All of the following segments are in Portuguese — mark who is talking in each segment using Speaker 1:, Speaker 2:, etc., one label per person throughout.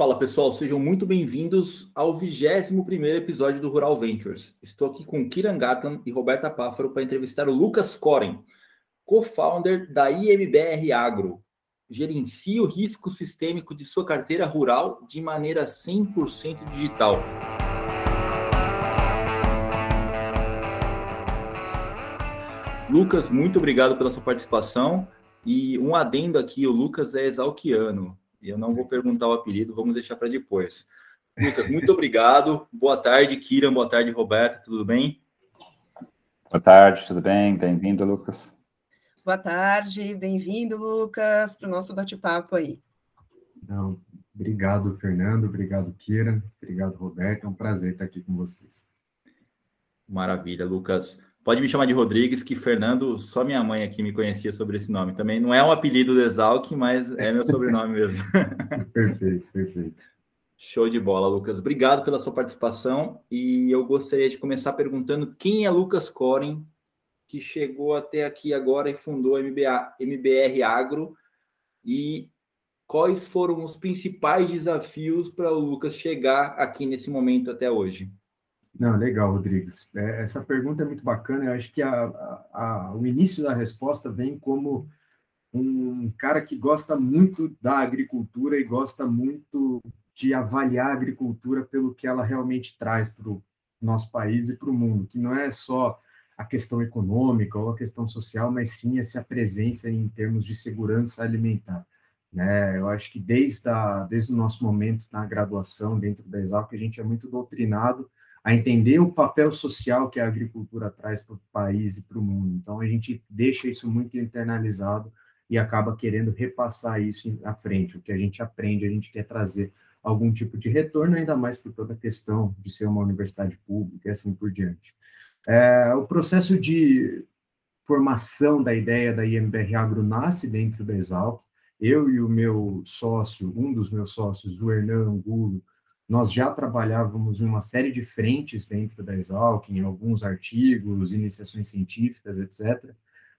Speaker 1: Fala pessoal, sejam muito bem-vindos ao 21 episódio do Rural Ventures. Estou aqui com Kiran Gatan e Roberta Páfaro para entrevistar o Lucas Coren, co-founder da IMBR Agro. Gerencia o risco sistêmico de sua carteira rural de maneira 100% digital. Lucas, muito obrigado pela sua participação. E um adendo aqui, o Lucas é exalquiano. E eu não vou perguntar o apelido, vamos deixar para depois. Lucas, muito obrigado. Boa tarde, Kira. Boa tarde, Roberto. Tudo bem?
Speaker 2: Boa tarde, tudo bem? Bem-vindo, Lucas.
Speaker 3: Boa tarde, bem-vindo, Lucas, para o nosso bate-papo aí.
Speaker 4: Não, obrigado, Fernando. Obrigado, Kira. Obrigado, Roberto. É um prazer estar aqui com vocês.
Speaker 1: Maravilha, Lucas. Pode me chamar de Rodrigues, que Fernando, só minha mãe aqui me conhecia sobre esse nome. Também não é um apelido do Exalc, mas é meu sobrenome mesmo.
Speaker 4: perfeito, perfeito.
Speaker 1: Show de bola, Lucas. Obrigado pela sua participação. E eu gostaria de começar perguntando quem é Lucas Coren, que chegou até aqui agora e fundou a MBA, MBR Agro. E quais foram os principais desafios para o Lucas chegar aqui nesse momento até hoje?
Speaker 4: Não, legal, Rodrigues. É, essa pergunta é muito bacana. Eu acho que a, a, o início da resposta vem como um cara que gosta muito da agricultura e gosta muito de avaliar a agricultura pelo que ela realmente traz para o nosso país e para o mundo, que não é só a questão econômica ou a questão social, mas sim essa presença em termos de segurança alimentar. Né? Eu acho que desde, a, desde o nosso momento na graduação, dentro da Exalc, a gente é muito doutrinado a entender o papel social que a agricultura traz para o país e para o mundo. Então, a gente deixa isso muito internalizado e acaba querendo repassar isso à frente. O que a gente aprende, a gente quer trazer algum tipo de retorno, ainda mais por toda a questão de ser uma universidade pública e assim por diante. É, o processo de formação da ideia da IMBR Agro nasce dentro da Exalc. Eu e o meu sócio, um dos meus sócios, o Hernan Angulo, nós já trabalhávamos em uma série de frentes dentro da Exalc, em alguns artigos, iniciações científicas, etc.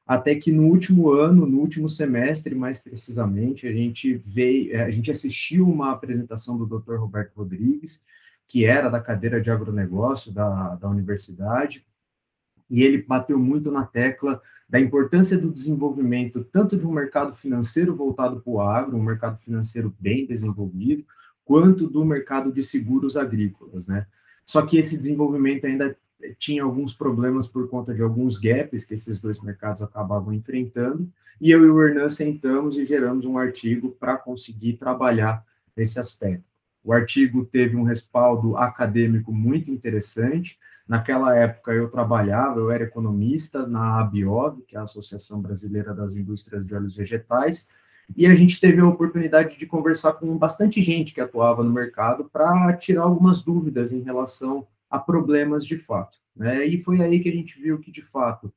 Speaker 4: Até que no último ano, no último semestre, mais precisamente, a gente veio, eh, a gente assistiu uma apresentação do Dr. Roberto Rodrigues, que era da cadeira de agronegócio da, da universidade, e ele bateu muito na tecla da importância do desenvolvimento tanto de um mercado financeiro voltado para o agro, um mercado financeiro bem desenvolvido, quanto do mercado de seguros agrícolas, né? Só que esse desenvolvimento ainda tinha alguns problemas por conta de alguns gaps que esses dois mercados acabavam enfrentando, e eu e o Hernan sentamos e geramos um artigo para conseguir trabalhar esse aspecto. O artigo teve um respaldo acadêmico muito interessante. Naquela época eu trabalhava, eu era economista na ABIOV, que é a Associação Brasileira das Indústrias de Óleos Vegetais, e a gente teve a oportunidade de conversar com bastante gente que atuava no mercado para tirar algumas dúvidas em relação a problemas de fato. Né? E foi aí que a gente viu que, de fato,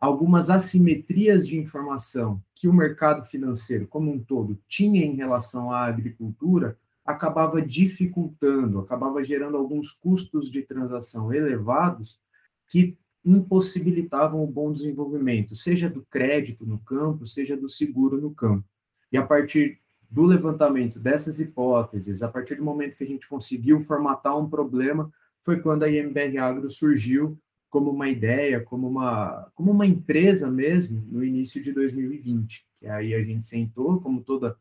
Speaker 4: algumas assimetrias de informação que o mercado financeiro como um todo tinha em relação à agricultura acabava dificultando, acabava gerando alguns custos de transação elevados que impossibilitavam o bom desenvolvimento, seja do crédito no campo, seja do seguro no campo. E a partir do levantamento dessas hipóteses, a partir do momento que a gente conseguiu formatar um problema, foi quando a IMBR Agro surgiu como uma ideia, como uma, como uma empresa mesmo, no início de 2020. Que aí a gente sentou, como toda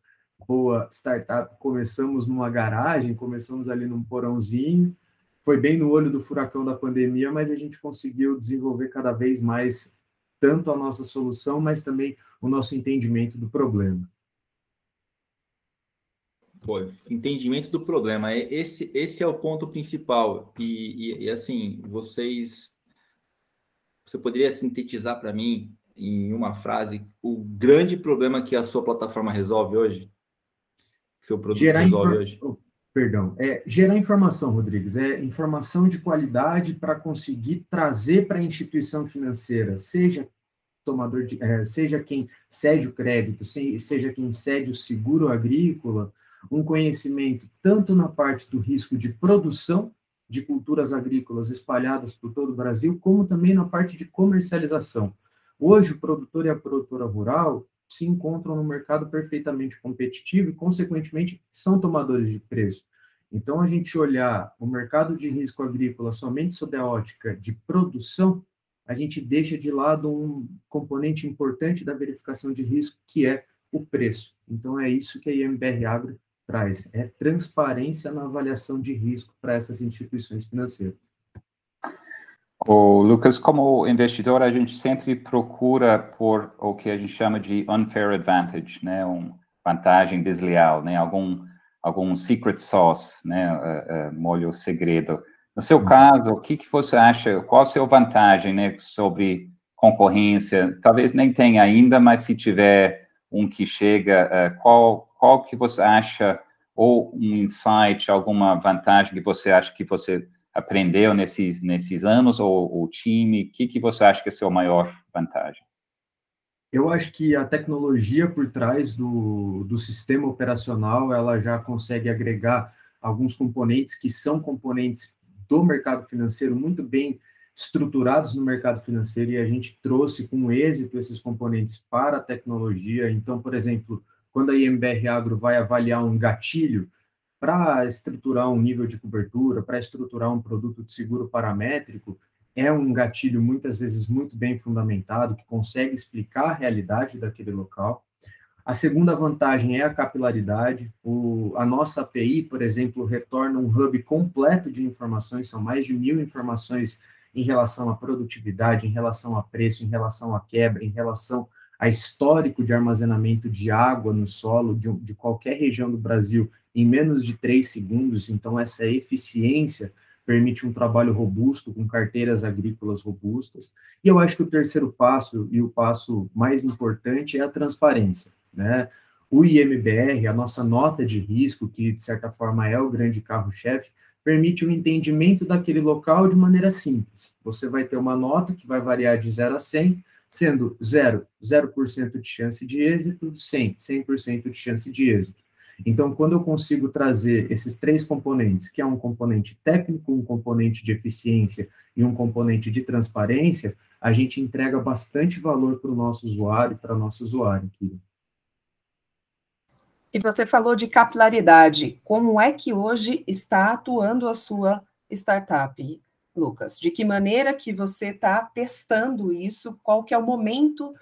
Speaker 4: boa startup, começamos numa garagem, começamos ali num porãozinho, foi bem no olho do furacão da pandemia, mas a gente conseguiu desenvolver cada vez mais tanto a nossa solução, mas também o nosso entendimento do problema.
Speaker 1: Pô, entendimento do problema. É, esse, esse é o ponto principal. E, e, e assim, vocês. Você poderia sintetizar para mim, em uma frase, o grande problema que a sua plataforma resolve hoje?
Speaker 4: seu produto gerar resolve hoje? Oh, perdão. É, gerar informação, Rodrigues. É informação de qualidade para conseguir trazer para a instituição financeira, seja tomador de, é, seja quem cede o crédito, seja quem cede o seguro agrícola, um conhecimento tanto na parte do risco de produção de culturas agrícolas espalhadas por todo o Brasil, como também na parte de comercialização. Hoje, o produtor e a produtora rural se encontram no mercado perfeitamente competitivo e, consequentemente, são tomadores de preço. Então, a gente olhar o mercado de risco agrícola somente sob a ótica de produção, a gente deixa de lado um componente importante da verificação de risco, que é o preço. Então, é isso que a IMBR Agro traz, é transparência na avaliação de risco para essas instituições financeiras.
Speaker 2: O Lucas, como investidor, a gente sempre procura por o que a gente chama de unfair advantage, né, uma vantagem desleal, né, algum algum secret sauce, né, uh, uh, molho segredo. No seu caso, o que, que você acha, qual a sua vantagem, né, sobre concorrência? Talvez nem tenha ainda, mas se tiver um que chega, uh, qual, qual que você acha, ou um insight, alguma vantagem que você acha que você aprendeu nesses, nesses anos, ou o time, o que, que você acha que é a sua maior vantagem?
Speaker 4: Eu acho que a tecnologia por trás do, do sistema operacional, ela já consegue agregar alguns componentes que são componentes do mercado financeiro muito bem estruturados no mercado financeiro e a gente trouxe com êxito esses componentes para a tecnologia. Então, por exemplo, quando a IMBR Agro vai avaliar um gatilho para estruturar um nível de cobertura, para estruturar um produto de seguro paramétrico, é um gatilho muitas vezes muito bem fundamentado, que consegue explicar a realidade daquele local. A segunda vantagem é a capilaridade. O, a nossa API, por exemplo, retorna um hub completo de informações, são mais de mil informações em relação à produtividade, em relação a preço, em relação à quebra, em relação a histórico de armazenamento de água no solo de, de qualquer região do Brasil em menos de três segundos. Então, essa eficiência permite um trabalho robusto, com carteiras agrícolas robustas. E eu acho que o terceiro passo, e o passo mais importante, é a transparência. Né? O IMBR, a nossa nota de risco, que de certa forma é o grande carro-chefe, permite o um entendimento daquele local de maneira simples. Você vai ter uma nota que vai variar de 0 a 100, sendo 0, 0% de chance de êxito, 100, 100% de chance de êxito. Então, quando eu consigo trazer esses três componentes, que é um componente técnico, um componente de eficiência e um componente de transparência, a gente entrega bastante valor para o nosso usuário, para nosso usuário. Aqui.
Speaker 3: E você falou de capilaridade. Como é que hoje está atuando a sua startup, Lucas? De que maneira que você está testando isso? Qual que é o momento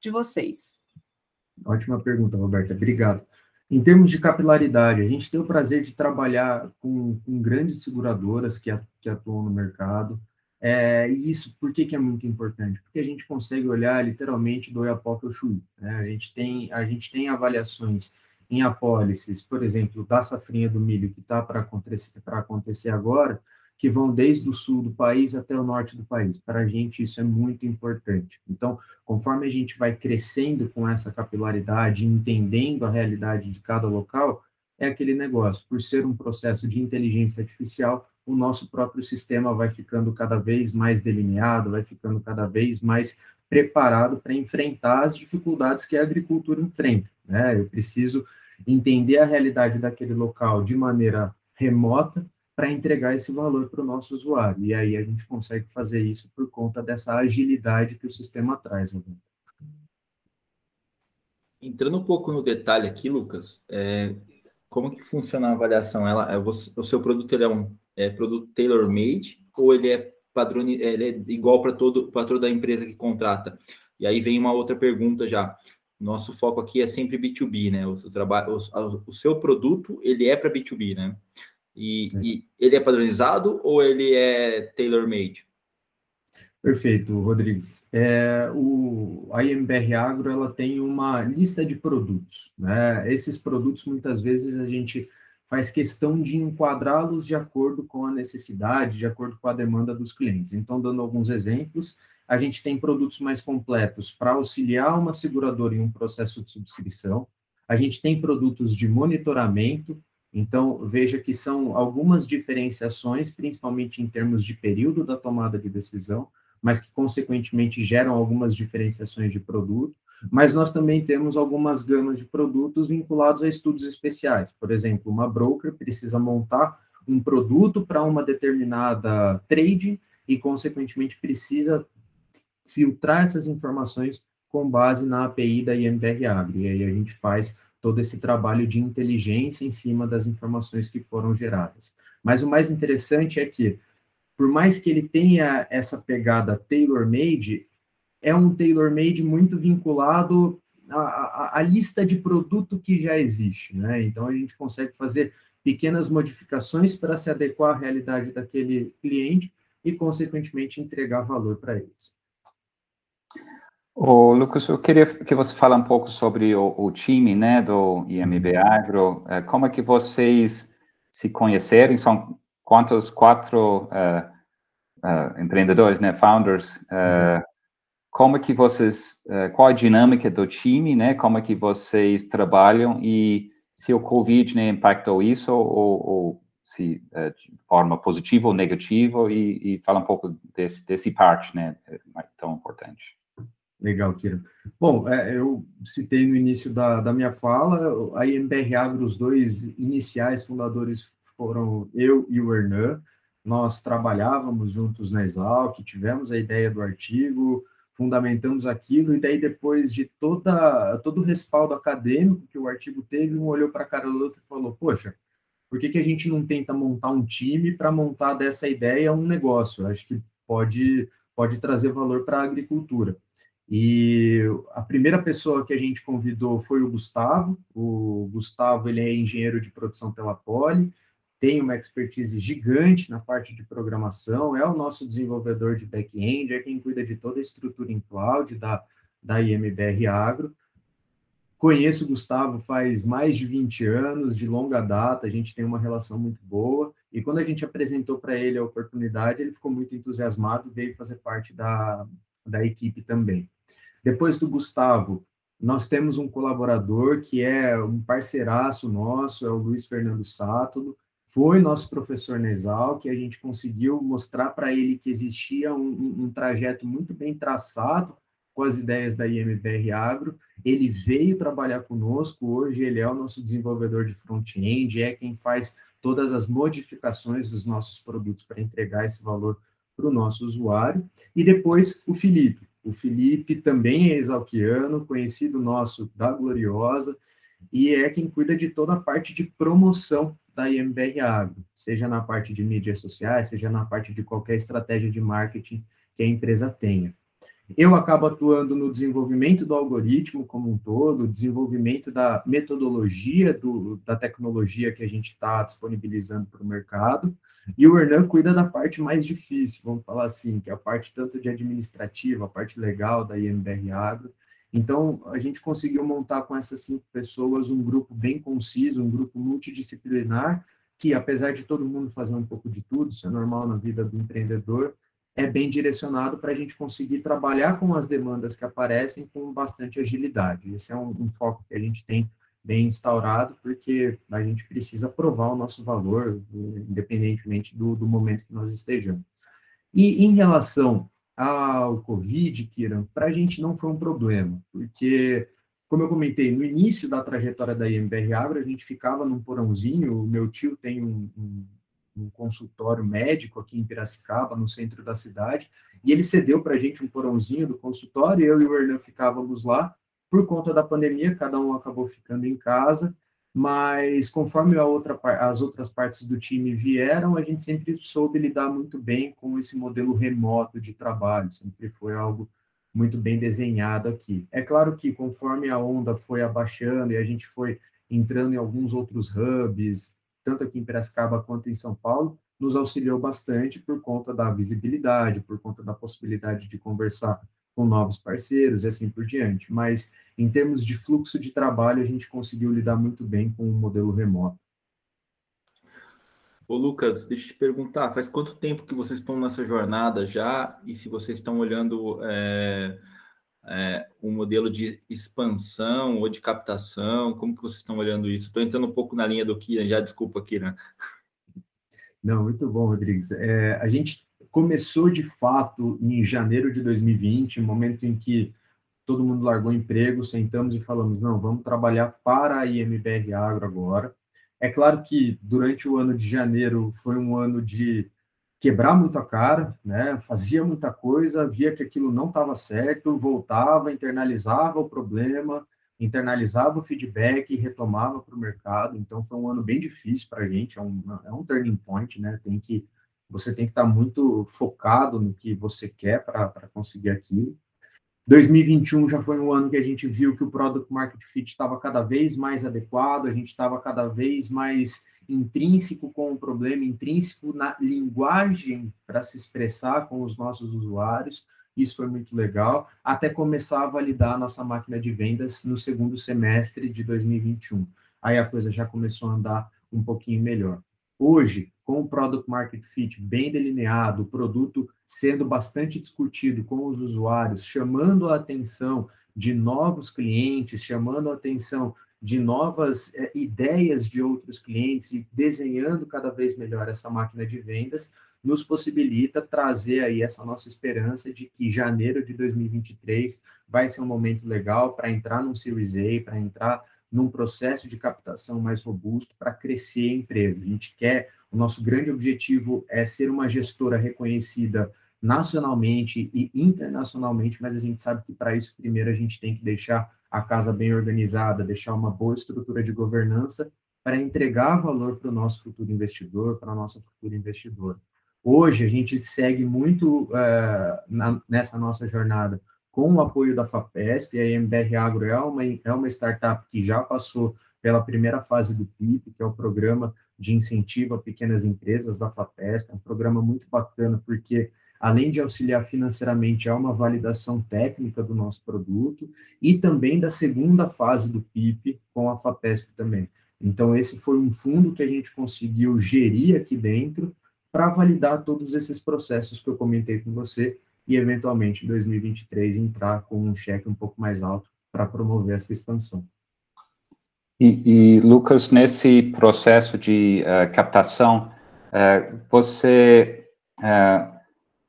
Speaker 3: de vocês?
Speaker 4: Ótima pergunta, Roberta. Obrigado. Em termos de capilaridade, a gente tem o prazer de trabalhar com, com grandes seguradoras que, que atuam no mercado. É, e isso, por que, que é muito importante? Porque a gente consegue olhar literalmente do Oiapoque ao Chuí. Né? A, gente tem, a gente tem avaliações em apólices, por exemplo, da safrinha do milho que está para acontecer, acontecer agora, que vão desde o sul do país até o norte do país. Para a gente, isso é muito importante. Então, conforme a gente vai crescendo com essa capilaridade, entendendo a realidade de cada local, é aquele negócio. Por ser um processo de inteligência artificial, o nosso próprio sistema vai ficando cada vez mais delineado, vai ficando cada vez mais preparado para enfrentar as dificuldades que a agricultura enfrenta. Né? Eu preciso entender a realidade daquele local de maneira remota, para entregar esse valor para o nosso usuário. E aí a gente consegue fazer isso por conta dessa agilidade que o sistema traz.
Speaker 1: Entrando um pouco no detalhe aqui, Lucas, é, como que funciona a avaliação? Ela, é, o seu produto é um é, produto tailor-made ou ele é padrão, ele é igual para todo para toda a empresa que contrata? E aí vem uma outra pergunta já. Nosso foco aqui é sempre B2B, né? O, trabalho, o, o seu produto ele é para B2B, né? E, é. e, ele é padronizado ou ele é tailor-made?
Speaker 4: Perfeito, Rodrigues. É, o, a IMBR Agro ela tem uma lista de produtos. Né? Esses produtos, muitas vezes, a gente faz questão de enquadrá-los de acordo com a necessidade, de acordo com a demanda dos clientes. Então, dando alguns exemplos, a gente tem produtos mais completos para auxiliar uma seguradora em um processo de subscrição. A gente tem produtos de monitoramento, então, veja que são algumas diferenciações, principalmente em termos de período da tomada de decisão, mas que, consequentemente, geram algumas diferenciações de produto. Mas nós também temos algumas gamas de produtos vinculados a estudos especiais. Por exemplo, uma broker precisa montar um produto para uma determinada trade e, consequentemente, precisa filtrar essas informações com base na API da IMBR. E aí a gente faz todo esse trabalho de inteligência em cima das informações que foram geradas. Mas o mais interessante é que, por mais que ele tenha essa pegada tailor-made, é um tailor-made muito vinculado à, à, à, lista de produto que já existe, né? Então a gente consegue fazer pequenas modificações para se adequar à realidade daquele cliente e, consequentemente, entregar valor para eles.
Speaker 2: Ô, Lucas, eu queria que você fale um pouco sobre o, o time, né, do IMB Agro. É, como é que vocês se conhecerem? São quantos? Quatro uh, uh, empreendedores, né, founders. Uh, como é que vocês, qual a dinâmica do time, né? Como é que vocês trabalham e se o Covid né, impactou isso ou, ou se de forma positiva ou negativa e, e fala um pouco desse, desse parte, né, tão importante.
Speaker 4: Legal, Kira. Bom, é, eu citei no início da, da minha fala, a IMBR Agro, os dois iniciais fundadores foram eu e o Hernan. Nós trabalhávamos juntos na Exalc, tivemos a ideia do artigo, fundamentamos aquilo, e daí depois de toda, todo o respaldo acadêmico que o artigo teve, um olhou para a cara do outro e falou, poxa, por que, que a gente não tenta montar um time para montar dessa ideia um negócio? Acho que pode, pode trazer valor para a agricultura. E a primeira pessoa que a gente convidou foi o Gustavo. O Gustavo ele é engenheiro de produção pela Poli, tem uma expertise gigante na parte de programação, é o nosso desenvolvedor de back-end, é quem cuida de toda a estrutura em cloud da, da IMBR Agro. Conheço o Gustavo faz mais de 20 anos, de longa data, a gente tem uma relação muito boa. E quando a gente apresentou para ele a oportunidade, ele ficou muito entusiasmado, veio fazer parte da, da equipe também. Depois do Gustavo, nós temos um colaborador que é um parceiraço nosso, é o Luiz Fernando Sátulo, foi nosso professor Nesal, que a gente conseguiu mostrar para ele que existia um, um, um, trajeto muito bem traçado com as ideias da IMBR Agro. Ele veio trabalhar conosco, hoje ele é o nosso desenvolvedor de front-end, é quem faz todas as modificações dos nossos produtos para entregar esse valor para o nosso usuário. E depois o Felipe. O Felipe também é exalquiano, conhecido nosso da Gloriosa, e é quem cuida de toda a parte de promoção da IMBR Agro, seja na parte de mídias sociais, seja na parte de qualquer estratégia de marketing que a empresa tenha. Eu acabo atuando no desenvolvimento do algoritmo como um todo, desenvolvimento da metodologia do, da tecnologia que a gente está disponibilizando para o mercado, e o Hernan cuida da parte mais difícil, vamos falar assim, que é a parte tanto de administrativa, a parte legal da IMBR Agro. Então, a gente conseguiu montar com essas cinco pessoas um grupo bem conciso, um grupo multidisciplinar, que apesar de todo mundo fazer um pouco de tudo, isso é normal na vida do empreendedor, é bem direcionado para a gente conseguir trabalhar com as demandas que aparecem com bastante agilidade. Esse é um, um, foco que a gente tem bem instaurado, porque a gente precisa provar o nosso valor, independentemente do, do momento que nós estejamos. E em relação ao Covid, Kiran, para a gente não foi um problema, porque, como eu comentei, no início da trajetória da IMBR Agro, a gente ficava num porãozinho, o meu tio tem um, um um consultório médico aqui em Piracicaba, no centro da cidade, e ele cedeu para a gente um porãozinho do consultório, eu e o Hernan ficávamos lá. Por conta da pandemia, cada um acabou ficando em casa, mas conforme outra, as outras partes do time vieram, a gente sempre soube lidar muito bem com esse modelo remoto de trabalho, sempre foi algo muito bem desenhado aqui. É claro que conforme a onda foi abaixando e a gente foi entrando em alguns outros hubs, tanto aqui em Piracicaba quanto em São Paulo, nos auxiliou bastante por conta da visibilidade, por conta da possibilidade de conversar com novos parceiros e assim por diante. Mas, em termos de fluxo de trabalho, a gente conseguiu lidar muito bem com o modelo remoto.
Speaker 1: Ô Lucas, deixa eu te perguntar, faz quanto tempo que vocês estão nessa jornada já? E se vocês estão olhando é, é, um modelo de expansão ou de captação? Como que vocês estão olhando isso? Estou entrando um pouco na linha do Kiran, já desculpa, Kiran.
Speaker 4: Não, muito bom, Rodrigues. É, a gente começou de fato em janeiro de 2020, momento em que todo mundo largou emprego, sentamos e falamos, não, vamos trabalhar para a IMBR Agro agora. É claro que durante o ano de janeiro foi um ano de quebrar muito a cara, né? Fazia muita coisa, via que aquilo não estava certo, voltava, internalizava o problema, internalizava o feedback e retomava para o mercado. Então foi um ano bem difícil para a gente, é um, é um turning point, né? Tem que você tem que estar tá muito focado no que você quer para conseguir aquilo. 2021 já foi um ano que a gente viu que o product market fit estava cada vez mais adequado, a gente estava cada vez mais intrínseco com o problema, intrínseco na linguagem para se expressar com os nossos usuários. Isso foi muito legal, até começar a validar a nossa máquina de vendas no segundo semestre de 2021. Aí a coisa já começou a andar um pouquinho melhor. Hoje, com o product market fit bem delineado, o produto sendo bastante discutido com os usuários, chamando a atenção de novos clientes, chamando a atenção de novas é, ideias de outros clientes e desenhando cada vez melhor essa máquina de vendas, nos possibilita trazer aí essa nossa esperança de que janeiro de 2023 vai ser um momento legal para entrar num Series A, para entrar num processo de captação mais robusto para crescer a empresa. A gente quer, o nosso grande objetivo é ser uma gestora reconhecida nacionalmente e internacionalmente, mas a gente sabe que para isso primeiro a gente tem que deixar a casa bem organizada, deixar uma boa estrutura de governança para entregar valor para o nosso futuro investidor, para a nossa futura investidora. Hoje, a gente segue muito uh, na, nessa nossa jornada com o apoio da FAPESP, a MBR Agro é uma, é uma startup que já passou pela primeira fase do PIP, que é o Programa de Incentivo a Pequenas Empresas da FAPESP, é um programa muito bacana, porque além de auxiliar financeiramente, é uma validação técnica do nosso produto e também da segunda fase do PIP com a FAPESP também. Então, esse foi um fundo que a gente conseguiu gerir aqui dentro para validar todos esses processos que eu comentei com você e, eventualmente, em 2023, entrar com um cheque um pouco mais alto para promover essa expansão.
Speaker 2: E, e, Lucas, nesse processo de uh, captação, uh, você uh,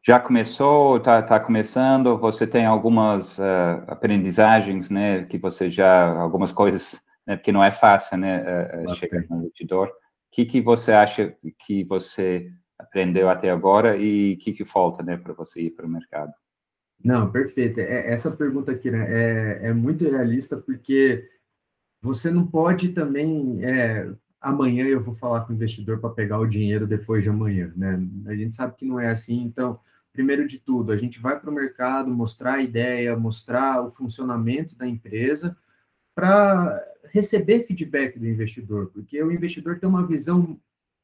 Speaker 2: já começou, está tá começando, você tem algumas uh, aprendizagens, né, que você já, algumas coisas, né, porque não é fácil, né, uh, chegar no investidor. O que, que você acha que você aprendeu até agora e o que, que falta, né, para você ir para o mercado?
Speaker 4: Não, perfeito. É, essa pergunta aqui né, é, é muito realista, porque você não pode também é, amanhã eu vou falar com o investidor para pegar o dinheiro depois de amanhã, né? A gente sabe que não é assim, então primeiro de tudo, a gente vai para o mercado mostrar a ideia, mostrar o funcionamento da empresa para receber feedback do investidor, porque o investidor tem uma visão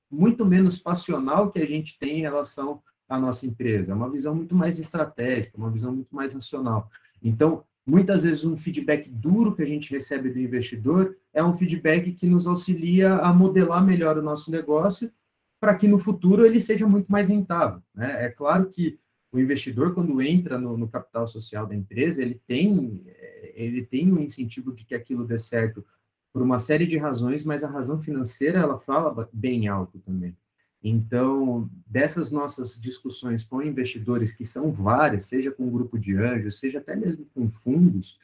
Speaker 4: muito menos passional que a gente tem em relação à nossa empresa, é uma visão muito mais estratégica, uma visão muito mais racional. Então, muitas vezes um feedback duro que a gente recebe do investidor é um feedback que nos auxilia a modelar melhor o nosso negócio para que no futuro ele seja muito mais rentável. Né? É claro que o investidor, quando entra no, no, capital social da empresa, ele tem, ele tem um incentivo de que aquilo dê certo por uma série de razões, mas a razão financeira, ela fala bem alto também. Então, dessas nossas discussões com investidores, que são várias, seja com um grupo de anjos, seja até mesmo com fundos,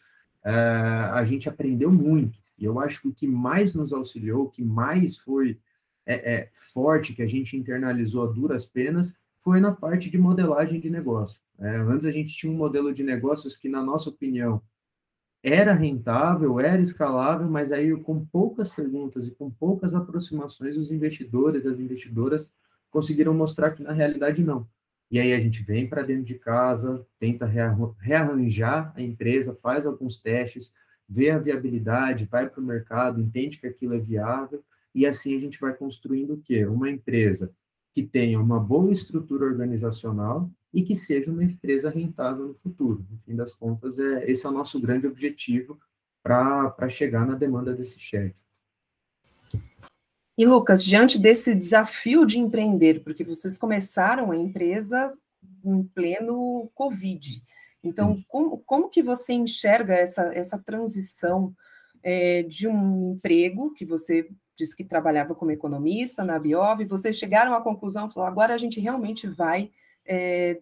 Speaker 4: uh, a gente aprendeu muito. E eu acho que o que mais nos auxiliou, o que mais foi é, é, forte que a gente internalizou a duras penas foi na parte de modelagem de negócio. É, antes a gente tinha um modelo de negócios que, na nossa opinião, era rentável, era escalável, mas aí com poucas perguntas e com poucas aproximações, os investidores, as investidoras conseguiram mostrar que na realidade não. E aí a gente vem para dentro de casa, tenta rearranjar a empresa, faz alguns testes, vê a viabilidade, vai para o mercado, entende que aquilo é viável e assim a gente vai construindo o quê? Uma empresa que tenha uma boa estrutura organizacional e que seja uma empresa rentável no futuro. No fim das contas, é, esse é o nosso grande objetivo para chegar na demanda desse cheque.
Speaker 3: E Lucas, diante desse desafio de empreender, porque vocês começaram a empresa em pleno Covid, então como, como que você enxerga essa, essa transição é, de um emprego que você disse que trabalhava como economista na Biov, vocês chegaram à conclusão, falou, agora a gente realmente vai é,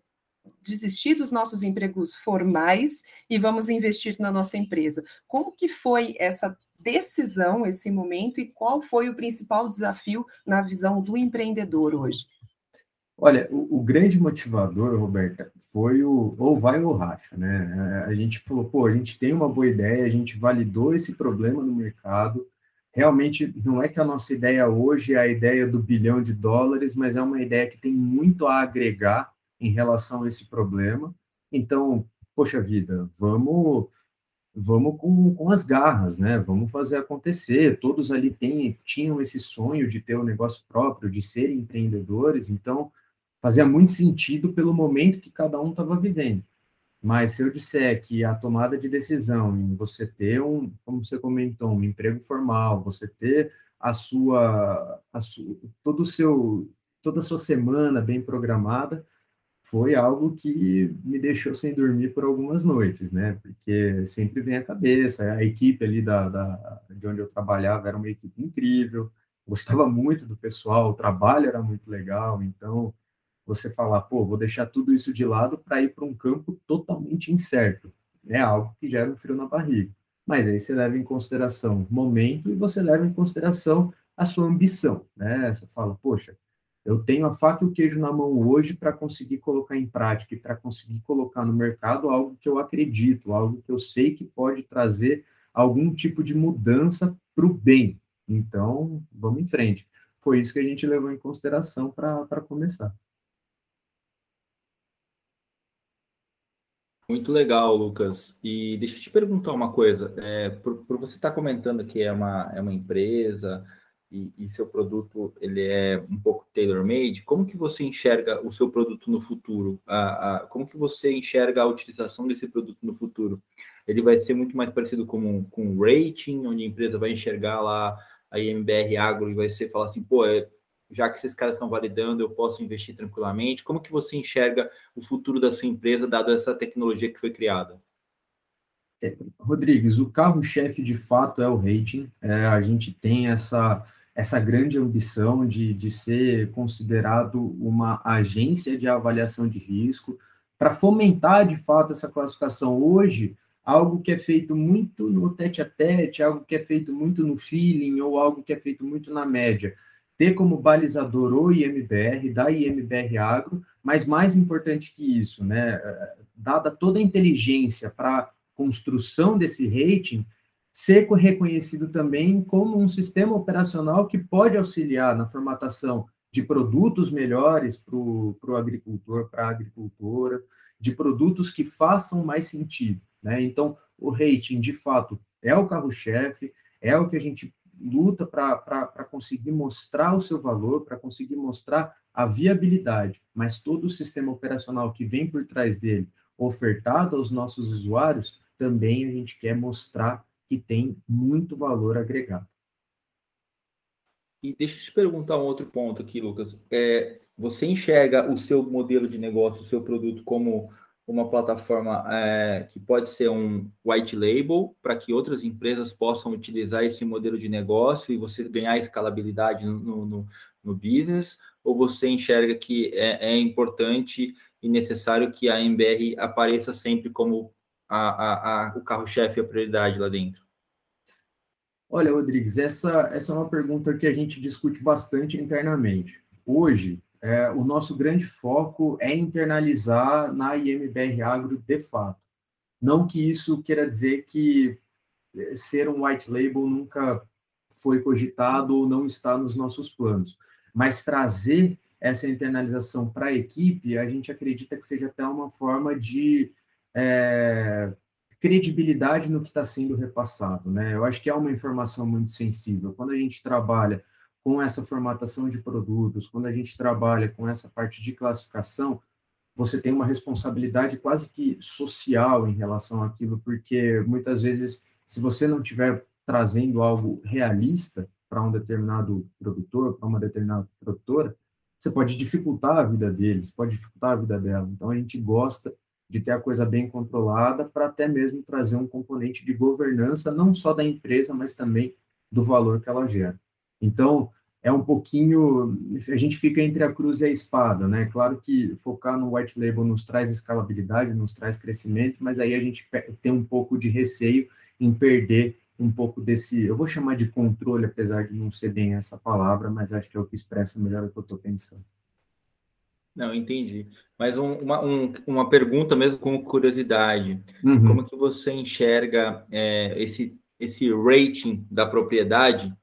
Speaker 3: desistir dos nossos empregos formais e vamos investir na nossa empresa. Como que foi essa decisão, esse momento, e qual foi o principal desafio na visão do empreendedor hoje?
Speaker 4: Olha, o, o, grande motivador, Roberta, foi o ou vai ou racha, né? A gente falou, pô, a gente tem uma boa ideia, a gente validou esse problema no mercado. Realmente, não é que a nossa ideia hoje é a ideia do bilhão de dólares, mas é uma ideia que tem muito a agregar em relação a esse problema. Então, poxa vida, vamos vamos com, com as garras, né? Vamos fazer acontecer. Todos ali tinham esse sonho de ter um negócio próprio, de serem empreendedores, então fazia muito sentido pelo momento que cada um estava vivendo. Mas se eu disser que a tomada de decisão em você ter um, como você comentou, um emprego formal, você ter a sua, a sua todo o seu toda a sua semana bem programada, foi algo que me deixou sem dormir por algumas noites, né? Porque sempre vem a cabeça, a equipe ali da, da, de onde eu trabalhava era uma equipe incrível, gostava muito do pessoal, o trabalho era muito legal, então você falar, pô, vou deixar tudo isso de lado para ir para um campo totalmente incerto, é algo que gera um frio na barriga. Mas aí você leva em consideração o momento e você leva em consideração a sua ambição, né? Você fala, poxa, eu tenho a faca e o queijo na mão hoje para conseguir colocar em prática e para conseguir colocar no mercado algo que eu acredito, algo que eu sei que pode trazer algum tipo de mudança para o bem. Então, vamos em frente. Foi isso que a gente levou em consideração para começar.
Speaker 1: Muito legal, Lucas. E deixa eu te perguntar uma coisa. É, por, por você estar tá comentando que é uma, é uma empresa, e, e, seu produto ele é um pouco tailor-made, como que você enxerga o seu produto no futuro? A, a, como que você enxerga a utilização desse produto no futuro? Ele vai ser muito mais parecido com, com rating, onde a empresa vai enxergar lá a IMBR Agro e vai ser falar assim, pô, é, já que esses caras estão validando, eu posso investir tranquilamente. Como que você enxerga o futuro da sua empresa, dado essa tecnologia que foi criada?
Speaker 4: É, Rodrigues, o carro-chefe de fato é o rating. É, a gente tem essa essa grande ambição de, de ser considerado uma agência de avaliação de risco, para fomentar de fato essa classificação. Hoje, algo que é feito muito no tete a tete, algo que é feito muito no feeling, ou algo que é feito muito na média. Ter como balizador o IMBR, da IMBR Agro, mas mais importante que isso, né, dada toda a inteligência para construção desse rating, ser reconhecido também como um sistema operacional que pode auxiliar na formatação de produtos melhores para o agricultor, para a agricultora, de produtos que façam mais sentido. Né? Então, o rating, de fato, é o carro-chefe, é o que a gente luta para conseguir mostrar o seu valor, para conseguir mostrar a viabilidade, mas todo o sistema operacional que vem por trás dele, ofertado aos nossos usuários, também a gente quer mostrar que tem muito valor agregado.
Speaker 1: E deixa eu te perguntar um outro ponto aqui, Lucas. É, você enxerga o seu modelo de negócio, o seu produto como uma plataforma é, que pode ser um white label para que outras empresas possam utilizar esse modelo de negócio e você ganhar escalabilidade no, no, no business? Ou você enxerga que é, é importante e necessário que a MBR apareça sempre como a, a, a, o carro-chefe a prioridade lá dentro?
Speaker 4: Olha, Rodrigues, essa, essa é uma pergunta que a gente discute bastante internamente. Hoje, é, o nosso grande foco é internalizar na IMBR Agro de fato. Não que isso queira dizer que é, ser um white label nunca foi cogitado ou não está nos nossos planos, mas trazer essa internalização para a equipe, a gente acredita que seja até uma forma de é, credibilidade no que está sendo repassado, né? Eu acho que é uma informação muito sensível. Quando a gente trabalha com essa formatação de produtos, quando a gente trabalha com essa parte de classificação, você tem uma responsabilidade quase que social em relação àquilo, porque muitas vezes, se você não estiver trazendo algo realista para um determinado produtor, para uma determinada produtora, você pode dificultar a vida deles, pode dificultar a vida dela. Então, a gente gosta de ter a coisa bem controlada, para até mesmo trazer um componente de governança, não só da empresa, mas também do valor que ela gera. Então, é um pouquinho, a gente fica entre a cruz e a espada, né? Claro que focar no white label nos traz escalabilidade, nos traz crescimento, mas aí a gente tem um pouco de receio em perder um pouco desse, eu vou chamar de controle, apesar de não ser bem essa palavra, mas acho que é o que expressa melhor o que eu estou pensando.
Speaker 1: Não, entendi. Mas um, uma, um, uma pergunta mesmo com curiosidade. Uhum. Como que você enxerga é, esse, esse rating da propriedade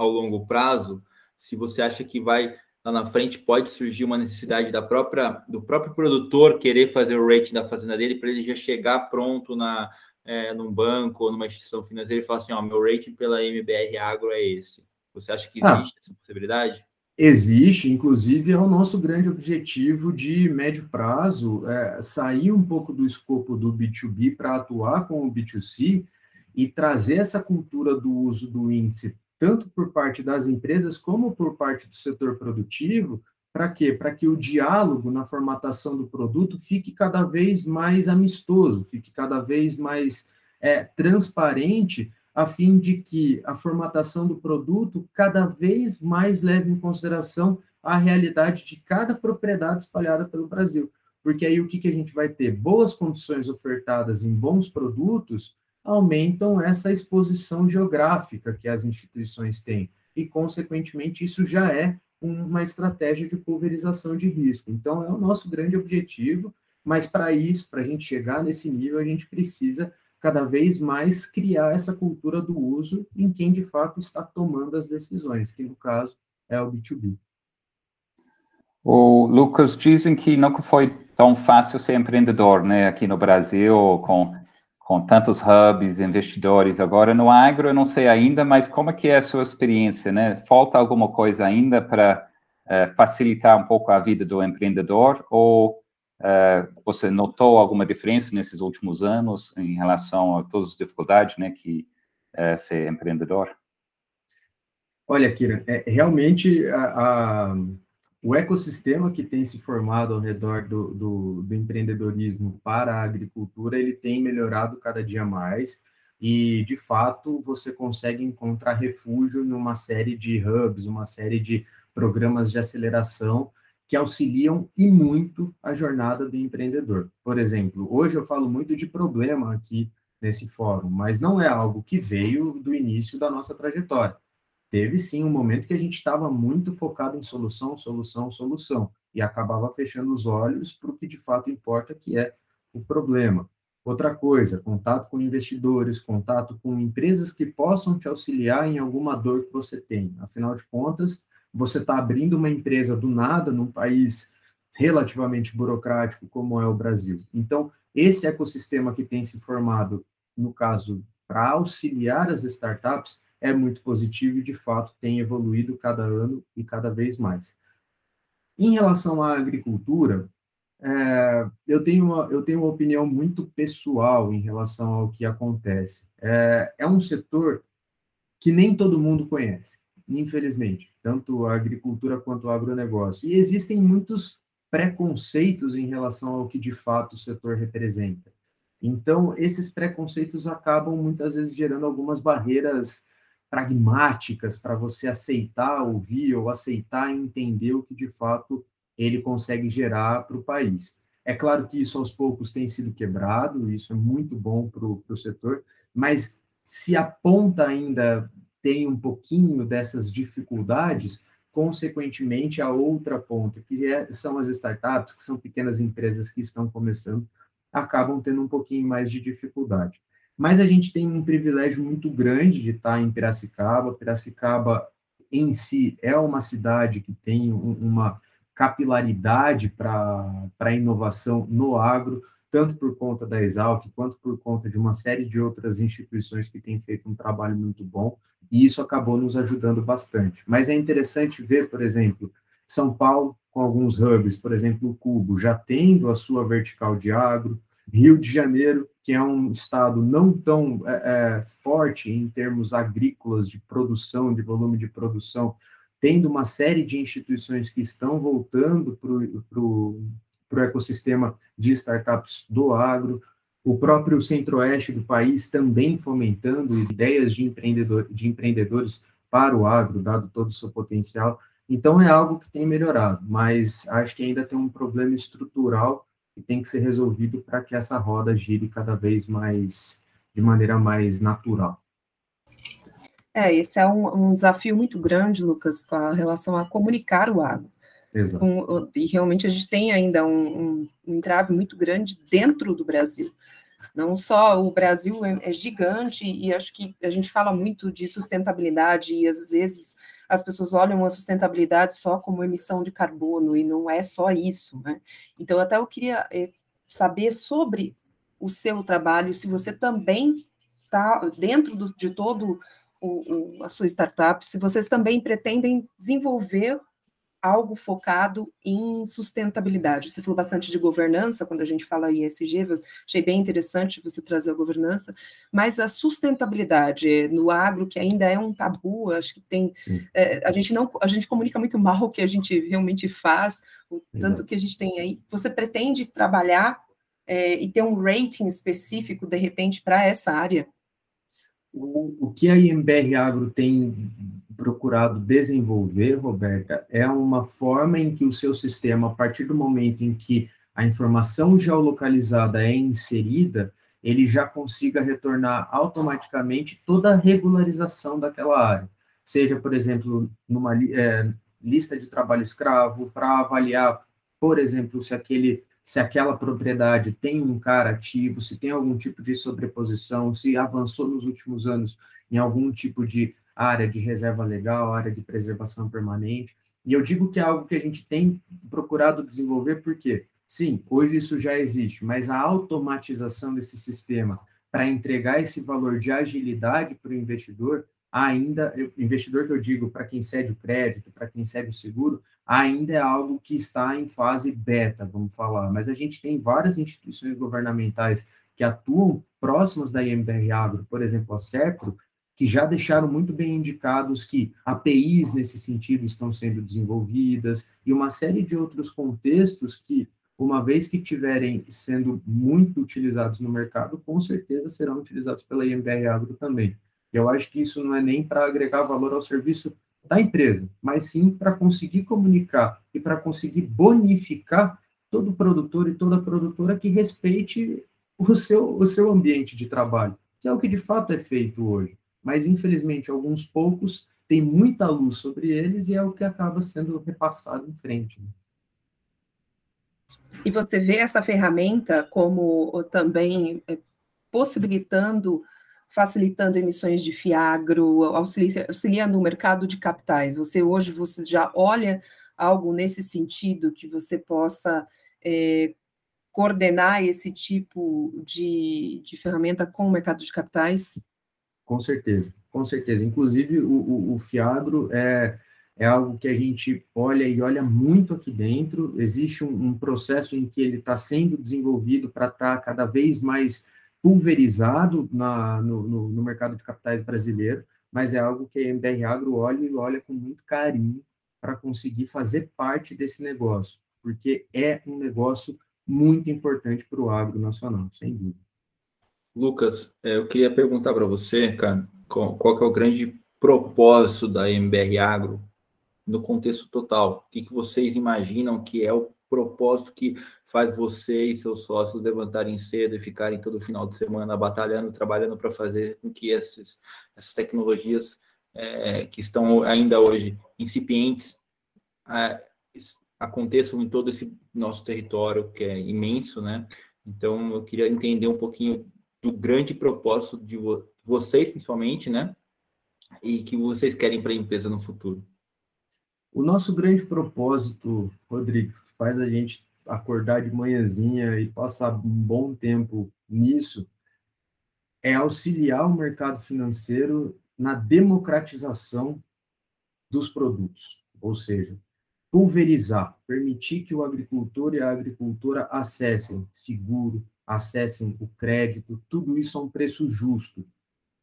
Speaker 1: ao longo prazo? Se você acha que vai lá na frente pode surgir uma necessidade da própria do próprio produtor querer fazer o rating da fazenda dele para ele já chegar pronto na é, num banco ou numa instituição financeira e falar assim, ó, meu rating pela MBR Agro é esse. Você acha que ah. existe ah. essa possibilidade?
Speaker 4: Existe, inclusive é o nosso grande objetivo de médio prazo, é, sair um pouco do escopo do B2B para atuar com o B2C e trazer essa cultura do uso do índice, tanto por parte das empresas como por parte do setor produtivo, para quê? Para que o diálogo na formatação do produto fique cada vez mais amistoso, fique cada vez mais é, transparente, a fim de que a formatação do produto cada vez mais leve em consideração a realidade de cada propriedade espalhada pelo Brasil. Porque aí o que, que a gente vai ter? Boas condições ofertadas em bons produtos aumentam essa exposição geográfica que as instituições têm. E, consequentemente, isso já é uma estratégia de pulverização de risco. Então, é o nosso grande objetivo, mas para isso, para a gente chegar nesse nível, a gente precisa cada vez mais criar essa cultura do uso em quem de fato está tomando as decisões, que no caso é o B2B.
Speaker 2: O Lucas dizem que nunca foi tão fácil ser empreendedor, né, aqui no Brasil, com com tantos hubs, investidores agora no agro, eu não sei ainda, mas como é que é a sua experiência, né? Falta alguma coisa ainda para uh, facilitar um pouco a vida do empreendedor ou Uh, você notou alguma diferença nesses últimos anos em relação a todas as dificuldades, né, que é ser empreendedor?
Speaker 4: Olha, Kira, é, realmente a, o ecossistema que tem se formado ao redor do, do, do, empreendedorismo para a agricultura, ele tem melhorado cada dia mais e, de fato, você consegue encontrar refúgio numa série de hubs, uma série de programas de aceleração que auxiliam e muito a jornada do empreendedor. Por exemplo, hoje eu falo muito de problema aqui nesse fórum, mas não é algo que veio do início da nossa trajetória. Teve sim um momento que a gente estava muito focado em solução, solução, solução, e acabava fechando os olhos para o que de fato importa, que é o problema. Outra coisa, contato com investidores, contato com empresas que possam te auxiliar em alguma dor que você tem. Afinal de contas, você está abrindo uma empresa do nada num país relativamente burocrático como é o Brasil. Então, esse ecossistema que tem se formado, no caso, para auxiliar as startups, é muito positivo e, de fato, tem evoluído cada ano e cada vez mais. Em relação à agricultura, é, eu, tenho uma, eu tenho uma opinião muito pessoal em relação ao que acontece. É, é um setor que nem todo mundo conhece infelizmente, tanto a agricultura quanto o agronegócio. E existem muitos preconceitos em relação ao que de fato o setor representa. Então, esses preconceitos acabam muitas vezes gerando algumas barreiras pragmáticas para você aceitar ouvir ou aceitar entender o que de fato ele consegue gerar para o país. É claro que isso aos poucos tem sido quebrado, isso é muito bom para o setor, mas se aponta ainda tem um pouquinho dessas dificuldades, consequentemente, a outra ponta, que é, são as startups, que são pequenas empresas que estão começando, acabam tendo um pouquinho mais de dificuldade. Mas a gente tem um privilégio muito grande de estar em Piracicaba. Piracicaba, em si, é uma cidade que tem uma capilaridade para a inovação no agro, tanto por conta da Exalc, quanto por conta de uma série de outras instituições que têm feito um trabalho muito bom e isso acabou nos ajudando bastante. Mas é interessante ver, por exemplo, São Paulo com alguns hubs, por exemplo, o Cubo, já tendo a sua vertical de agro, Rio de Janeiro, que é um estado não tão é, é, forte em termos agrícolas de produção, de volume de produção, tendo uma série de instituições que estão voltando para o ecossistema de startups do agro, o próprio centro-oeste do país também fomentando ideias de, empreendedor, de empreendedores para o agro, dado todo o seu potencial. Então, é algo que tem melhorado, mas acho que ainda tem um problema estrutural que tem que ser resolvido para que essa roda gire cada vez mais, de maneira mais natural.
Speaker 3: É, esse é um, um desafio muito grande, Lucas, com relação a comunicar o agro. Um, e realmente a gente tem ainda um, um, um entrave muito grande dentro do Brasil. Não só o Brasil é, é, gigante e acho que a gente fala muito de sustentabilidade e às vezes as pessoas olham a sustentabilidade só como emissão de carbono e não é só isso, né? Então até eu queria é, saber sobre o seu trabalho, se você também está dentro do, de todo o, o, a sua startup, se vocês também pretendem desenvolver algo focado em sustentabilidade. Você falou bastante de governança, quando a gente fala ESG, achei bem interessante você trazer a governança, mas a sustentabilidade no agro, que ainda é um tabu, acho que tem. É, a gente não a gente comunica muito mal o que a gente realmente faz, o tanto que a gente tem aí. Você pretende trabalhar é, e ter um rating específico, de repente, para essa área?
Speaker 4: O, o que a IMBR Agro tem procurado desenvolver, Roberta, é uma forma em que o seu sistema, a partir do momento em que a informação geolocalizada é inserida, ele já consiga retornar automaticamente toda a regularização daquela área. Seja, por exemplo, numa é, lista de trabalho escravo, para avaliar, por exemplo, se aquele se aquela propriedade tem um cara ativo, se tem algum tipo de sobreposição, se avançou nos últimos anos em algum tipo de área de reserva legal, área de preservação permanente. E eu digo que é algo que a gente tem procurado desenvolver, porque, sim, hoje isso já existe, mas a automatização desse sistema para entregar esse valor de agilidade para o investidor, ainda, investidor que eu digo, para quem cede o crédito, para quem cede o seguro, ainda é algo que está em fase beta, vamos falar. Mas a gente tem várias instituições governamentais que atuam próximas da IMBR Agro, por exemplo, a SECRO, que já deixaram muito bem indicados que APIs nesse sentido estão sendo desenvolvidas e uma série de outros contextos que, uma vez que tiverem sendo muito utilizados no mercado, com certeza serão utilizados pela IMBR Agro também. Eu acho que isso não é nem para agregar valor ao serviço da empresa, mas sim para conseguir comunicar e para conseguir bonificar todo produtor e toda produtora que respeite o seu, o seu ambiente de trabalho, que é o que de fato é feito hoje mas infelizmente alguns poucos têm muita luz sobre eles e é o que acaba sendo repassado em frente. Né?
Speaker 3: E você vê essa ferramenta como também é, possibilitando, facilitando emissões de fiagro, auxiliando o mercado de capitais. Você hoje você já olha algo nesse sentido que você possa é, coordenar esse tipo de, de ferramenta com o mercado de capitais?
Speaker 4: Com certeza, com certeza. Inclusive, o, o, o Fiagro é, é algo que a gente olha e olha muito aqui dentro. Existe um, um processo em que ele está sendo desenvolvido para estar tá cada vez mais pulverizado na, no, no, no, mercado de capitais brasileiro, mas é algo que a MBR Agro olha e olha com muito carinho para conseguir fazer parte desse negócio, porque é um negócio muito importante para o agro nacional, sem dúvida.
Speaker 1: Lucas, é, eu queria perguntar para você, cara, qual, qual é o grande propósito da MBR Agro no contexto total? O que, que vocês imaginam que é o propósito que faz você e seus sócios levantarem cedo e ficarem todo final de semana batalhando, trabalhando para fazer com que esses, essas tecnologias é, que estão ainda hoje incipientes é, aconteçam em todo esse nosso território que é imenso, né? Então eu queria entender um pouquinho do grande propósito de vo vocês, principalmente, né? E que vocês querem para a empresa no futuro.
Speaker 4: O nosso grande propósito, Rodrigues, que faz a gente acordar de manhãzinha e passar um bom tempo nisso, é auxiliar o mercado financeiro na democratização dos produtos, ou seja, pulverizar, permitir que o agricultor e a agricultora acessem seguro, acessem o crédito, tudo isso a um preço justo.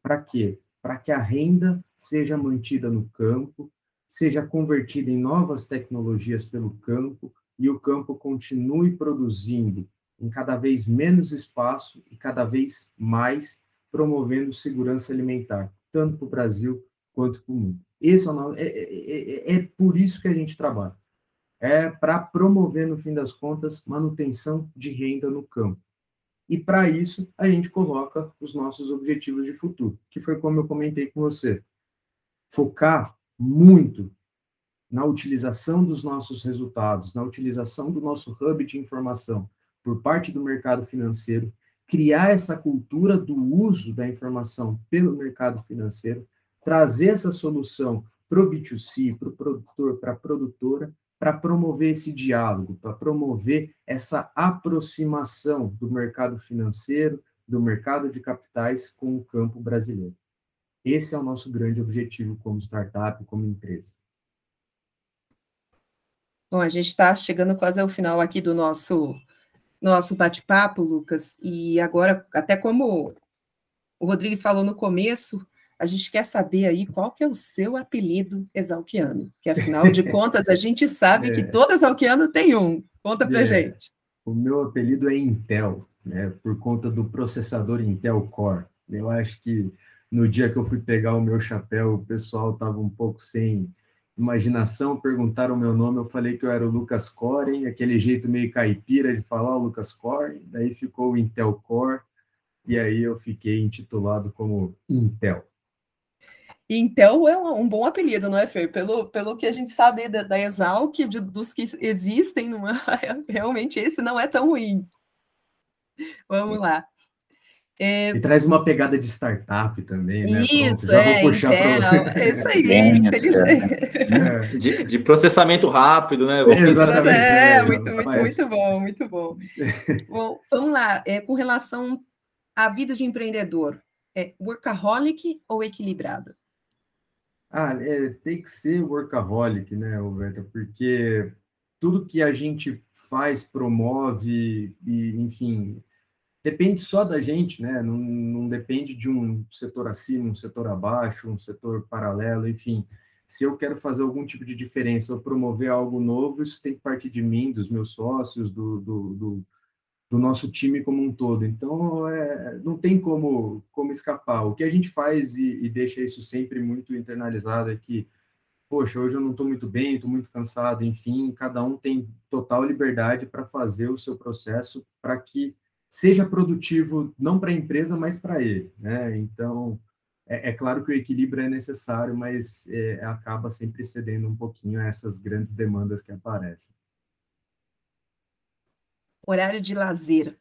Speaker 4: Para quê? Para que a renda seja mantida no campo, seja convertida em novas tecnologias pelo campo e o campo continue produzindo em cada vez menos espaço e cada vez mais promovendo segurança alimentar, tanto para o Brasil quanto para o mundo. Esse é, o, é, é, é, é por isso que a gente trabalha. É para promover, no fim das contas, manutenção de renda no campo. E para isso, a gente coloca os nossos objetivos de futuro, que foi como eu comentei com você. Focar muito na utilização dos nossos resultados, na utilização do nosso hub de informação por parte do mercado financeiro, criar essa cultura do uso da informação pelo mercado financeiro, trazer essa solução para o B2C, para o produtor, para a produtora, para promover esse diálogo, para promover essa aproximação do mercado financeiro, do mercado de capitais com o campo brasileiro. Esse é o nosso grande objetivo como startup, como empresa.
Speaker 3: Bom, a gente está chegando quase ao final aqui do nosso nosso bate-papo, Lucas, e agora, até como o Rodrigues falou no começo, a gente quer saber aí qual que é o seu apelido exalquiano, que afinal de contas a gente sabe é. que todo exalquiano tem um. Conta pra é. gente.
Speaker 4: O meu apelido é Intel, né, por conta do processador Intel Core. Eu acho que no dia que eu fui pegar o meu chapéu, o pessoal estava um pouco sem imaginação, perguntaram o meu nome, eu falei que eu era o Lucas Coren, aquele jeito meio caipira de falar o Lucas Coren, daí ficou o Intel Core, e aí eu fiquei intitulado como Intel.
Speaker 3: Intel é um, bom apelido, não é, Fer? Pelo, pelo que a gente sabe da, da Exalc, de, dos que existem, numa, realmente esse não é tão ruim. Vamos lá.
Speaker 4: É... E traz uma pegada de startup também, né?
Speaker 3: Isso, Pronto, é, vou puxar pro... é isso aí, Bem,
Speaker 1: é. de, de, processamento rápido, né?
Speaker 3: Exatamente. É, é muito, muito, muito bom, muito bom. bom, vamos lá, é, com relação à vida de empreendedor, é workaholic ou equilibrado?
Speaker 4: Ah, é, tem que ser workaholic, né, Roberta? Porque tudo que a gente faz, promove, e, enfim, depende só da gente, né? Não, não depende de um setor acima, um setor abaixo, um setor paralelo, enfim. Se eu quero fazer algum tipo de diferença ou promover algo novo, isso tem que partir de mim, dos meus sócios, do, do, do, do nosso time como um todo. Então, é, não tem como, como escapar. O que a gente faz e, e deixa isso sempre muito internalizado é que, poxa, hoje eu não estou muito bem, estou muito cansado, enfim, cada um tem total liberdade para fazer o seu processo para que seja produtivo não para a empresa, mas para ele, né? Então, é, é, claro que o equilíbrio é necessário, mas é, acaba sempre cedendo um pouquinho a essas grandes demandas que aparecem.
Speaker 3: Horário de lazer.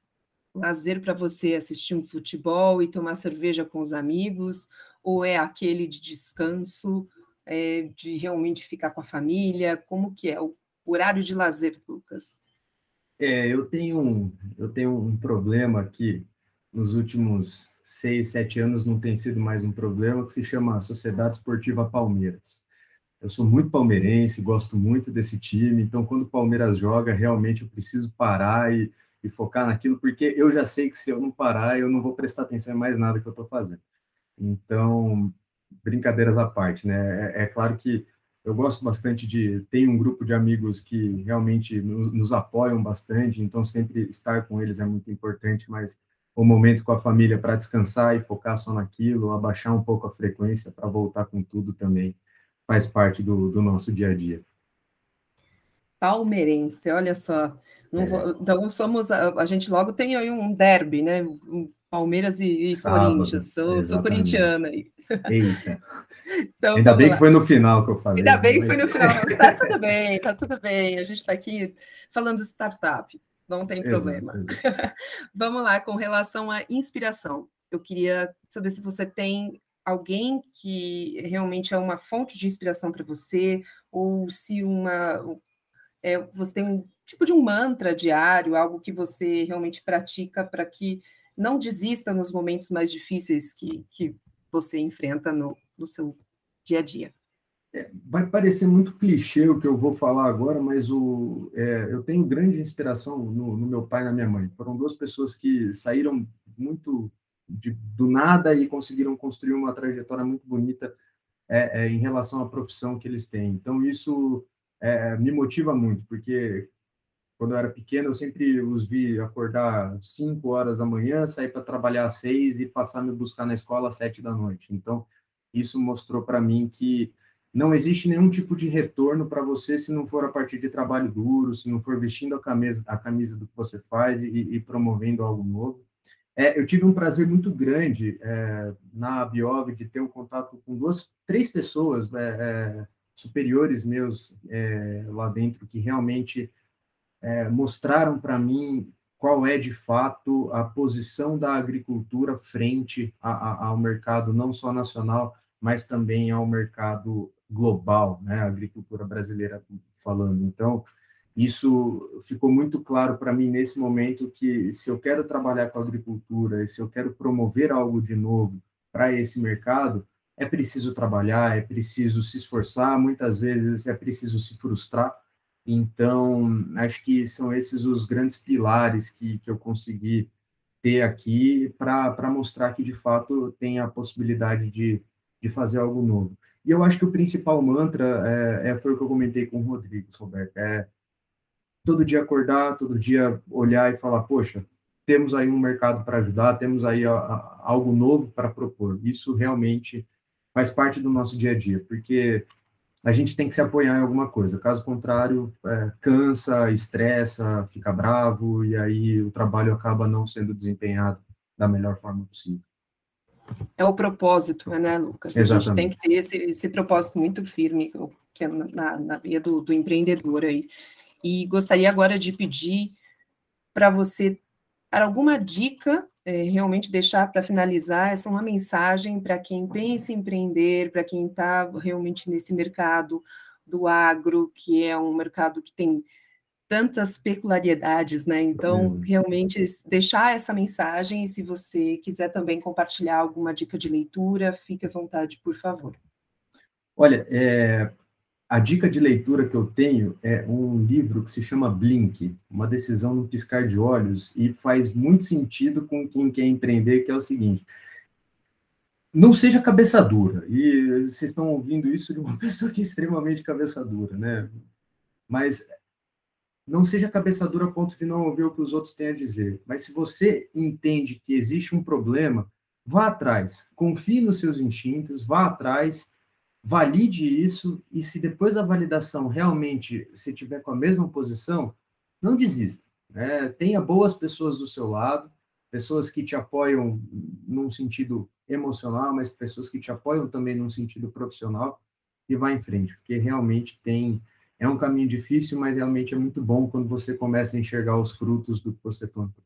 Speaker 3: Lazer para você assistir um futebol e tomar cerveja com os amigos, ou é aquele de descanso, é, de realmente ficar com a família? Como que é o horário de lazer, Lucas?
Speaker 4: É, eu tenho um, eu tenho um problema que nos últimos seis, sete anos não tem sido mais um problema, que se chama Sociedade Esportiva Palmeiras. Eu sou muito palmeirense, gosto muito desse time, então quando o Palmeiras joga, realmente eu preciso parar e, e focar naquilo, porque eu já sei que se eu não parar, eu não vou prestar atenção em mais nada que eu estou fazendo. Então, brincadeiras à parte, né? É, é claro que eu gosto bastante de. Tenho um grupo de amigos que realmente nos, nos, apoiam bastante, então sempre estar com eles é muito importante, mas o momento com a família para descansar e focar só naquilo, abaixar um pouco a frequência para voltar com tudo também faz parte do, do nosso dia a dia.
Speaker 3: Palmeirense, olha só. É. Vou, então somos. A, a, gente logo tem aí um derby, né? Palmeiras e, e Corinthians. Sou, sou corintiana aí.
Speaker 4: Eita. Então, Ainda bem lá. que foi no final que eu falei.
Speaker 3: Ainda bem que foi no final. Tá tudo bem, tá tudo bem. A gente está aqui falando de startup, não tem problema. vamos lá, com relação à inspiração. Eu queria saber se você tem alguém que realmente é uma fonte de inspiração para você, ou se uma é, você tem um tipo de um mantra diário, algo que você realmente pratica para que não desista nos momentos mais difíceis que, que você enfrenta no, no seu dia a dia.
Speaker 4: É, vai parecer muito clichê o que eu vou falar agora, mas o, é, eu tenho grande inspiração no, no, meu pai e na minha mãe. Foram duas pessoas que saíram muito de, do nada e conseguiram construir uma trajetória muito bonita é, é em relação à profissão que eles têm. Então, isso é, me motiva muito, porque quando eu era pequeno, eu sempre os vi acordar 5 horas da manhã, sair para trabalhar às 6 e passar a me buscar na escola às 7 da noite. Então, isso mostrou para mim que não existe nenhum tipo de retorno para você se não for a partir de trabalho duro, se não for vestindo a camisa, a camisa do que você faz e, e promovendo algo novo. É, eu tive um prazer muito grande é, na Biov de ter um contato com duas, três pessoas é, é superiores meus é, lá dentro que realmente é, mostraram para mim qual é de fato a posição da agricultura frente a, a, ao mercado não só nacional, mas também ao mercado global, né? A agricultura brasileira falando. Então, isso ficou muito claro para mim nesse momento que se eu quero trabalhar com agricultura e se eu quero promover algo de novo para esse mercado, é preciso trabalhar, é preciso se esforçar, muitas vezes é preciso se frustrar, então, acho que são esses os grandes pilares que, que eu consegui ter aqui para mostrar que, de fato, tem a possibilidade de, de fazer algo novo. E eu acho que o principal mantra é, é foi o que eu comentei com o Rodrigo, Roberto, é todo dia acordar, todo dia olhar e falar, poxa, temos aí um mercado para ajudar, temos aí a, a, algo novo para propor. Isso realmente faz parte do nosso dia a dia, porque a gente tem que se apoiar em alguma coisa. Caso contrário, é, cansa, estressa, fica bravo, e aí o trabalho acaba não sendo desempenhado da melhor forma possível.
Speaker 3: É o propósito, né, Lucas? Exatamente. A gente tem que ter esse, esse propósito muito firme, que é na, na via do, do empreendedor aí. E gostaria agora de pedir para você dar alguma dica é, realmente deixar para finalizar essa uma mensagem para quem pensa em empreender, para quem está realmente nesse mercado do agro, que é um mercado que tem tantas peculiaridades, né? Então, uhum. realmente deixar essa mensagem e se você quiser também compartilhar alguma dica de leitura, fique à vontade, por favor.
Speaker 4: Olha, é, a dica de leitura que eu tenho é um livro que se chama Blink, uma decisão no piscar de olhos, e faz muito sentido com quem quer empreender, que é o seguinte: não seja cabeça dura. E vocês estão ouvindo isso de uma pessoa que é extremamente cabeça dura, né? Mas não seja cabeça dura a ponto de não ouvir o que os outros têm a dizer. Mas se você entende que existe um problema, vá atrás, confie nos seus instintos, vá atrás valide isso e se depois da validação realmente você tiver com a mesma posição, não desista. Né? Tenha boas pessoas do seu lado, pessoas que te apoiam num sentido emocional, mas pessoas que te apoiam também num sentido profissional e vá em frente, porque realmente tem é um caminho difícil, mas realmente é muito bom quando você começa a enxergar os frutos do que você plantou.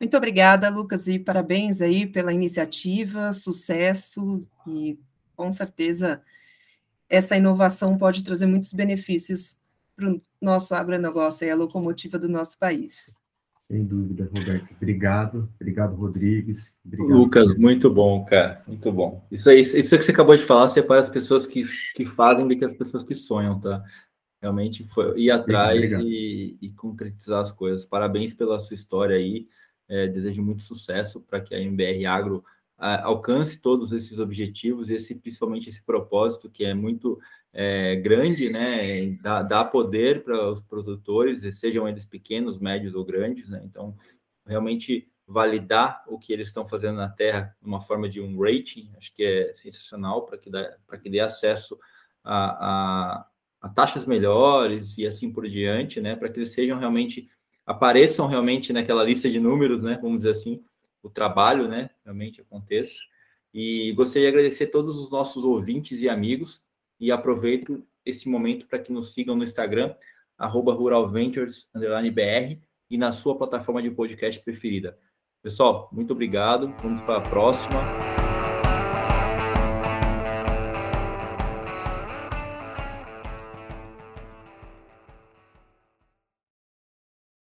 Speaker 3: Muito obrigada, Lucas, e parabéns aí pela iniciativa, sucesso, e com certeza essa inovação pode trazer muitos benefícios para o nosso agronegócio e a locomotiva do nosso país.
Speaker 4: Sem dúvida, Roberto. Obrigado. Obrigado, Rodrigues. Obrigado.
Speaker 1: Lucas, muito bom, cara. Muito bom. Isso aí, isso que você acabou de falar, você é para as pessoas que, que fazem do que as pessoas que sonham, tá? Realmente foi ir atrás e, e concretizar as coisas. Parabéns pela sua história aí. É, desejo muito sucesso para que a MBR Agro a, alcance todos esses objetivos, esse principalmente esse propósito que é muito é, grande, né? Dá, dá poder para os produtores, sejam eles pequenos, médios ou grandes, né? Então, realmente validar o que eles estão fazendo na Terra numa forma de um rating, acho que é sensacional para que, que dê acesso a, a, a taxas melhores e assim por diante, né? Para que eles sejam realmente apareçam realmente naquela lista de números, né? Vamos dizer assim, o trabalho, né? Realmente aconteça. E gostaria de agradecer todos os nossos ouvintes e amigos e aproveito esse momento para que nos sigam no Instagram, ruralventures_br e na sua plataforma de podcast preferida. Pessoal, muito obrigado. Vamos para a próxima.